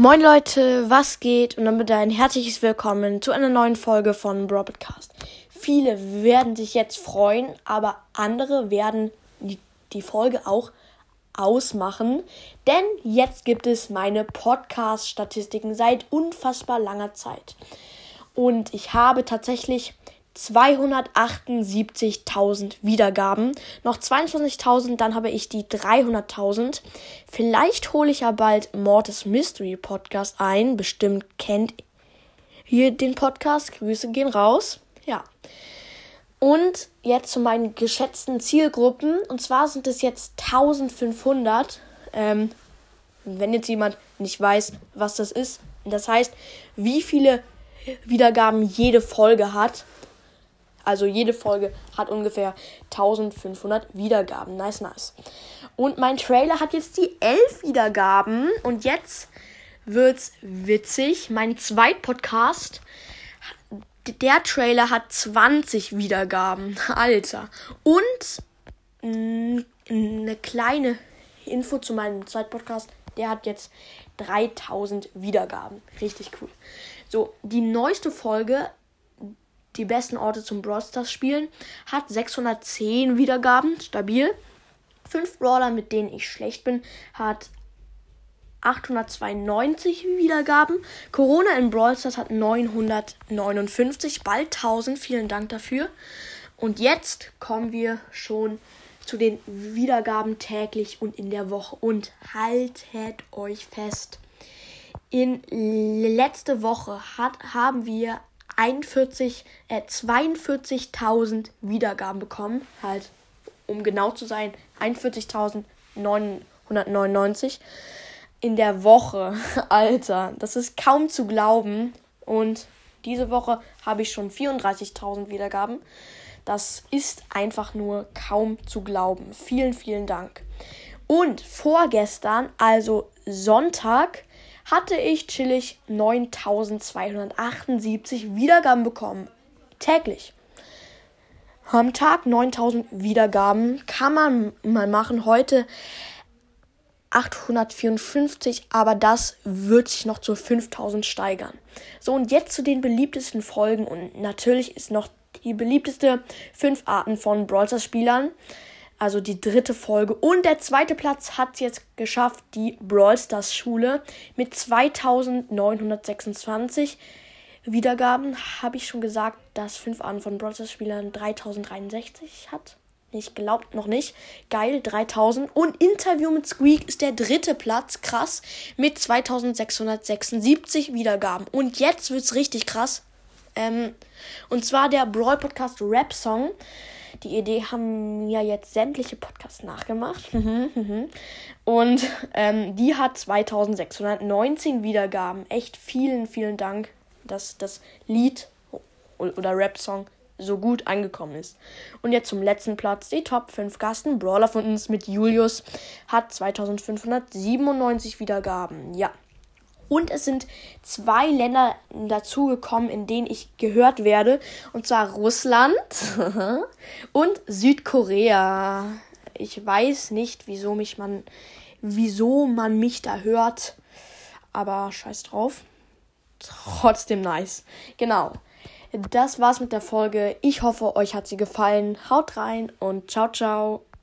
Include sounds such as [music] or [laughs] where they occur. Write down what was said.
Moin Leute, was geht? Und damit ein herzliches Willkommen zu einer neuen Folge von Broadcast. Viele werden sich jetzt freuen, aber andere werden die, die Folge auch ausmachen, denn jetzt gibt es meine Podcast-Statistiken seit unfassbar langer Zeit. Und ich habe tatsächlich 278.000 Wiedergaben. Noch 22.000, dann habe ich die 300.000. Vielleicht hole ich ja bald Mortis Mystery Podcast ein. Bestimmt kennt ihr den Podcast. Grüße gehen raus. Ja. Und jetzt zu meinen geschätzten Zielgruppen. Und zwar sind es jetzt 1500. Ähm, wenn jetzt jemand nicht weiß, was das ist. Das heißt, wie viele Wiedergaben jede Folge hat. Also jede Folge hat ungefähr 1500 Wiedergaben. Nice, nice. Und mein Trailer hat jetzt die 11 Wiedergaben. Und jetzt wird's witzig. Mein Zweitpodcast, der Trailer hat 20 Wiedergaben. [laughs] Alter. Und eine kleine Info zu meinem Zweitpodcast. Der hat jetzt 3000 Wiedergaben. Richtig cool. So, die neueste Folge die besten Orte zum Brawl Stars spielen. Hat 610 Wiedergaben, stabil. 5 Brawler, mit denen ich schlecht bin, hat 892 Wiedergaben. Corona in Brawl Stars hat 959, bald 1000. Vielen Dank dafür. Und jetzt kommen wir schon zu den Wiedergaben täglich und in der Woche. Und haltet euch fest. In letzte Woche hat, haben wir 41, äh, 42.000 Wiedergaben bekommen. Halt, um genau zu sein, 41.999 in der Woche. [laughs] Alter, das ist kaum zu glauben. Und diese Woche habe ich schon 34.000 Wiedergaben. Das ist einfach nur kaum zu glauben. Vielen, vielen Dank. Und vorgestern, also Sonntag, hatte ich chillig 9278 Wiedergaben bekommen. Täglich. Am Tag 9000 Wiedergaben kann man mal machen. Heute 854, aber das wird sich noch zu 5000 steigern. So, und jetzt zu den beliebtesten Folgen. Und natürlich ist noch die beliebteste fünf Arten von Brawlers Spielern also die dritte Folge. Und der zweite Platz hat es jetzt geschafft, die Brawl Stars Schule mit 2926 Wiedergaben. Habe ich schon gesagt, dass fünf Arten von Brawl Stars Spielern 3063 hat? Ich glaube noch nicht. Geil, 3000. Und Interview mit Squeak ist der dritte Platz. Krass. Mit 2676 Wiedergaben. Und jetzt wird es richtig krass. Ähm, und zwar der Brawl Podcast Rap Song. Die Idee haben ja jetzt sämtliche Podcasts nachgemacht. Mhm, mhm. Und ähm, die hat 2619 Wiedergaben. Echt vielen, vielen Dank, dass das Lied oder Rap-Song so gut angekommen ist. Und jetzt zum letzten Platz. Die Top 5 Gasten. Brawler von uns mit Julius hat 2597 Wiedergaben. Ja. Und es sind zwei Länder dazugekommen, in denen ich gehört werde. Und zwar Russland [laughs] und Südkorea. Ich weiß nicht, wieso mich man, wieso man mich da hört. Aber scheiß drauf. Trotzdem nice. Genau. Das war's mit der Folge. Ich hoffe, euch hat sie gefallen. Haut rein und ciao, ciao.